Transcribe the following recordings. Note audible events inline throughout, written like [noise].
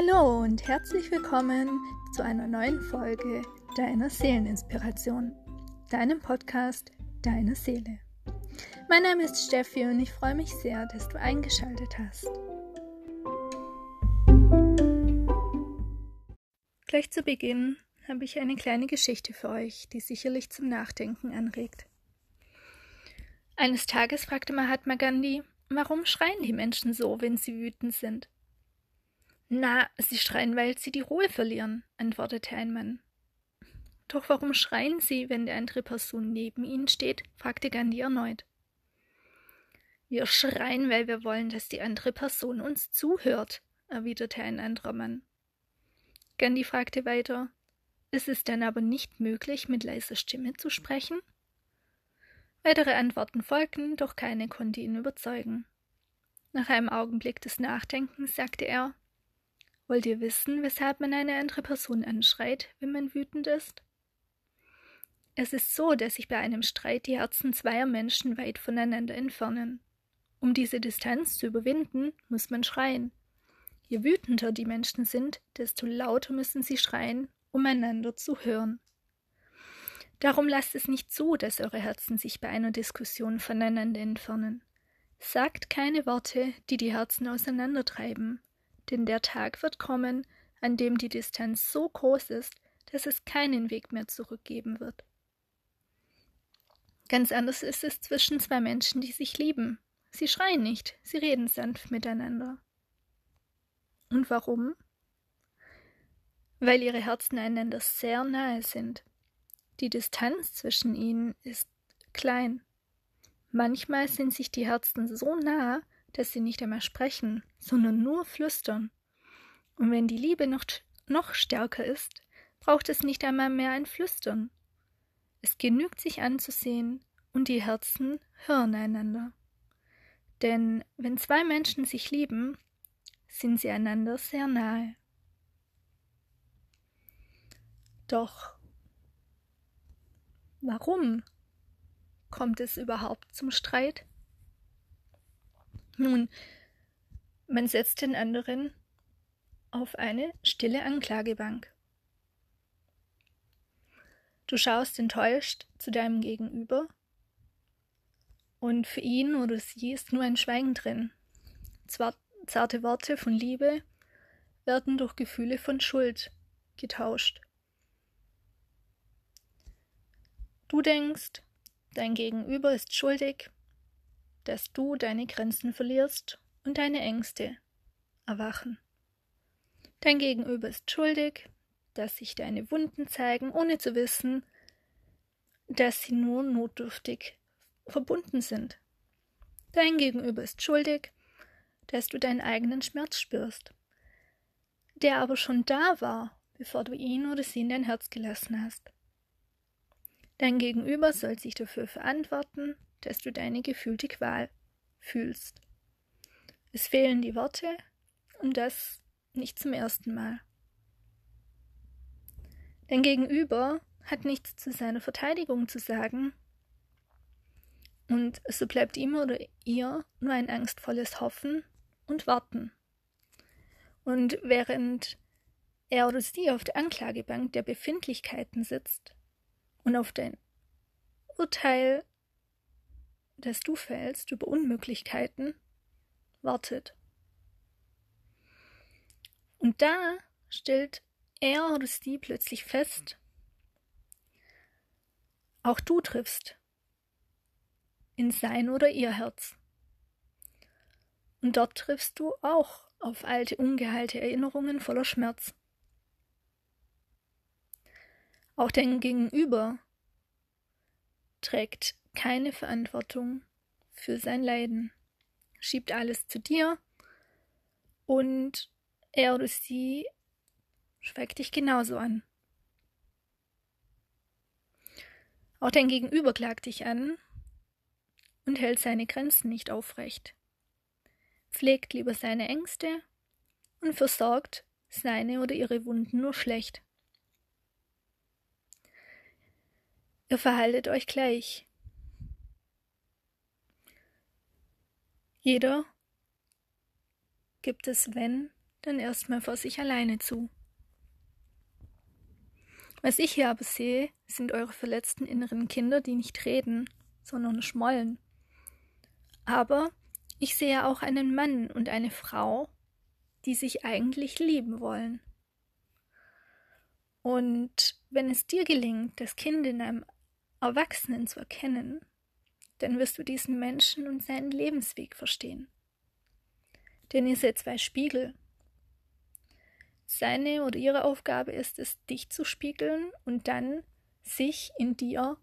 Hallo und herzlich willkommen zu einer neuen Folge deiner Seeleninspiration, deinem Podcast Deine Seele. Mein Name ist Steffi und ich freue mich sehr, dass du eingeschaltet hast. Gleich zu Beginn habe ich eine kleine Geschichte für euch, die sicherlich zum Nachdenken anregt. Eines Tages fragte Mahatma Gandhi, warum schreien die Menschen so, wenn sie wütend sind? Na, sie schreien, weil sie die Ruhe verlieren, antwortete ein Mann. Doch warum schreien sie, wenn die andere Person neben ihnen steht? fragte Gandhi erneut. Wir schreien, weil wir wollen, dass die andere Person uns zuhört, erwiderte ein anderer Mann. Gandhi fragte weiter, ist es denn aber nicht möglich, mit leiser Stimme zu sprechen? Weitere Antworten folgten, doch keine konnte ihn überzeugen. Nach einem Augenblick des Nachdenkens sagte er Wollt ihr wissen, weshalb man eine andere Person anschreit, wenn man wütend ist? Es ist so, dass sich bei einem Streit die Herzen zweier Menschen weit voneinander entfernen. Um diese Distanz zu überwinden, muss man schreien. Je wütender die Menschen sind, desto lauter müssen sie schreien, um einander zu hören. Darum lasst es nicht zu, dass eure Herzen sich bei einer Diskussion voneinander entfernen. Sagt keine Worte, die die Herzen auseinandertreiben, denn der Tag wird kommen, an dem die Distanz so groß ist, dass es keinen Weg mehr zurückgeben wird. Ganz anders ist es zwischen zwei Menschen, die sich lieben. Sie schreien nicht, sie reden sanft miteinander. Und warum? Weil ihre Herzen einander sehr nahe sind. Die Distanz zwischen ihnen ist klein. Manchmal sind sich die Herzen so nah, dass sie nicht einmal sprechen, sondern nur flüstern. Und wenn die Liebe noch, noch stärker ist, braucht es nicht einmal mehr ein Flüstern. Es genügt sich anzusehen, und die Herzen hören einander. Denn wenn zwei Menschen sich lieben, sind sie einander sehr nahe. Doch warum kommt es überhaupt zum Streit? Nun, man setzt den anderen auf eine stille Anklagebank. Du schaust enttäuscht zu deinem Gegenüber und für ihn oder sie ist nur ein Schweigen drin. Zwar zarte Worte von Liebe werden durch Gefühle von Schuld getauscht. Du denkst, dein Gegenüber ist schuldig, dass du deine Grenzen verlierst und deine Ängste erwachen. Dein Gegenüber ist schuldig, dass sich deine Wunden zeigen, ohne zu wissen, dass sie nur notdürftig verbunden sind. Dein Gegenüber ist schuldig, dass du deinen eigenen Schmerz spürst, der aber schon da war, bevor du ihn oder sie in dein Herz gelassen hast. Dein Gegenüber soll sich dafür verantworten, dass du deine gefühlte Qual fühlst. Es fehlen die Worte und das nicht zum ersten Mal. Dein Gegenüber hat nichts zu seiner Verteidigung zu sagen, und so bleibt ihm oder ihr nur ein angstvolles Hoffen und Warten. Und während er oder sie auf der Anklagebank der Befindlichkeiten sitzt und auf dein Urteil das du fällst über Unmöglichkeiten, wartet. Und da stellt er oder sie plötzlich fest, auch du triffst in sein oder ihr Herz. Und dort triffst du auch auf alte, ungeheilte Erinnerungen voller Schmerz. Auch dein Gegenüber trägt keine Verantwortung für sein Leiden, schiebt alles zu dir und er oder sie schweigt dich genauso an. Auch dein Gegenüber klagt dich an und hält seine Grenzen nicht aufrecht, pflegt lieber seine Ängste und versorgt seine oder ihre Wunden nur schlecht. Ihr verhaltet euch gleich, Jeder gibt es wenn dann erstmal vor sich alleine zu. Was ich hier aber sehe, sind eure verletzten inneren Kinder, die nicht reden, sondern schmollen. Aber ich sehe auch einen Mann und eine Frau, die sich eigentlich lieben wollen. Und wenn es dir gelingt, das Kind in einem Erwachsenen zu erkennen, dann wirst du diesen Menschen und seinen Lebensweg verstehen. Denn ihr seid zwei Spiegel. Seine oder ihre Aufgabe ist es, dich zu spiegeln und dann sich in dir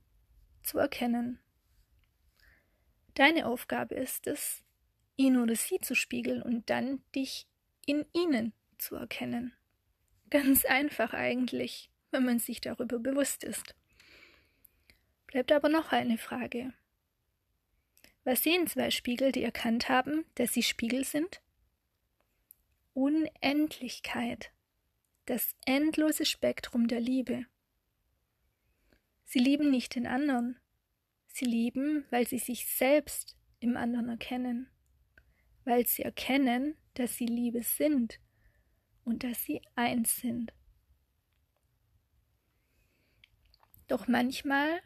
zu erkennen. Deine Aufgabe ist es, ihn oder sie zu spiegeln und dann dich in ihnen zu erkennen. Ganz einfach eigentlich, wenn man sich darüber bewusst ist. Bleibt aber noch eine Frage. Was sehen zwei Spiegel, die erkannt haben, dass sie Spiegel sind? Unendlichkeit, das endlose Spektrum der Liebe. Sie lieben nicht den anderen, sie lieben, weil sie sich selbst im anderen erkennen, weil sie erkennen, dass sie Liebe sind und dass sie eins sind. Doch manchmal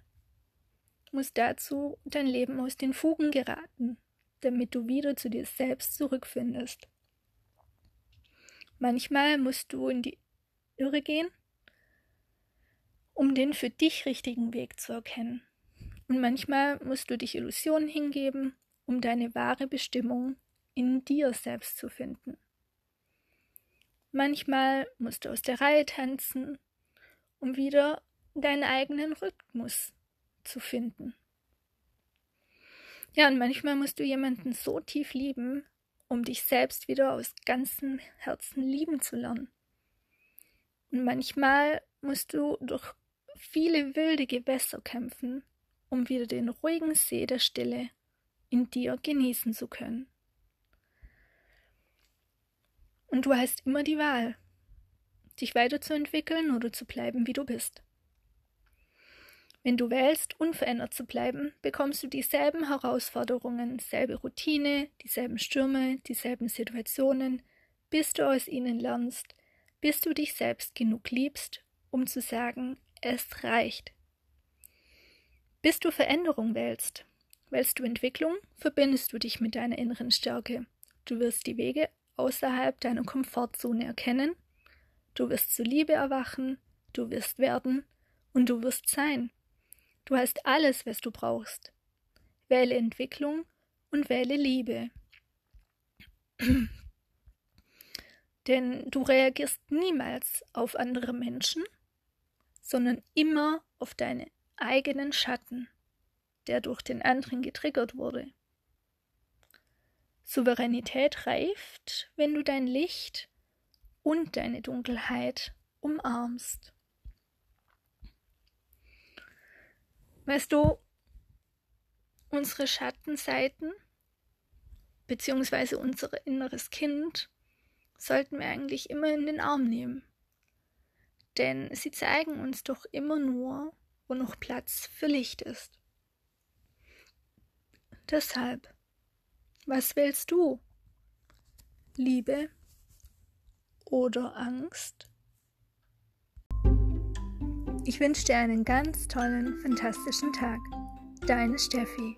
muss dazu dein Leben aus den Fugen geraten, damit du wieder zu dir selbst zurückfindest. Manchmal musst du in die Irre gehen, um den für dich richtigen Weg zu erkennen. Und manchmal musst du dich Illusionen hingeben, um deine wahre Bestimmung in dir selbst zu finden. Manchmal musst du aus der Reihe tanzen, um wieder deinen eigenen Rhythmus zu finden. Ja, und manchmal musst du jemanden so tief lieben, um dich selbst wieder aus ganzem Herzen lieben zu lernen. Und manchmal musst du durch viele wilde Gewässer kämpfen, um wieder den ruhigen See der Stille in dir genießen zu können. Und du hast immer die Wahl, dich weiterzuentwickeln oder zu bleiben, wie du bist. Wenn du wählst, unverändert zu bleiben, bekommst du dieselben Herausforderungen, selbe Routine, dieselben Stürme, dieselben Situationen, bis du aus ihnen lernst, bis du dich selbst genug liebst, um zu sagen, es reicht. Bis du Veränderung wählst, wählst du Entwicklung, verbindest du dich mit deiner inneren Stärke. Du wirst die Wege außerhalb deiner Komfortzone erkennen, du wirst zur Liebe erwachen, du wirst werden und du wirst sein. Du hast alles, was du brauchst. Wähle Entwicklung und wähle Liebe. [clears throat] Denn du reagierst niemals auf andere Menschen, sondern immer auf deine eigenen Schatten, der durch den anderen getriggert wurde. Souveränität reift, wenn du dein Licht und deine Dunkelheit umarmst. Weißt du, unsere Schattenseiten beziehungsweise unser inneres Kind sollten wir eigentlich immer in den Arm nehmen. Denn sie zeigen uns doch immer nur, wo noch Platz für Licht ist. Deshalb, was willst du? Liebe oder Angst? Ich wünsche dir einen ganz tollen, fantastischen Tag. Deine Steffi.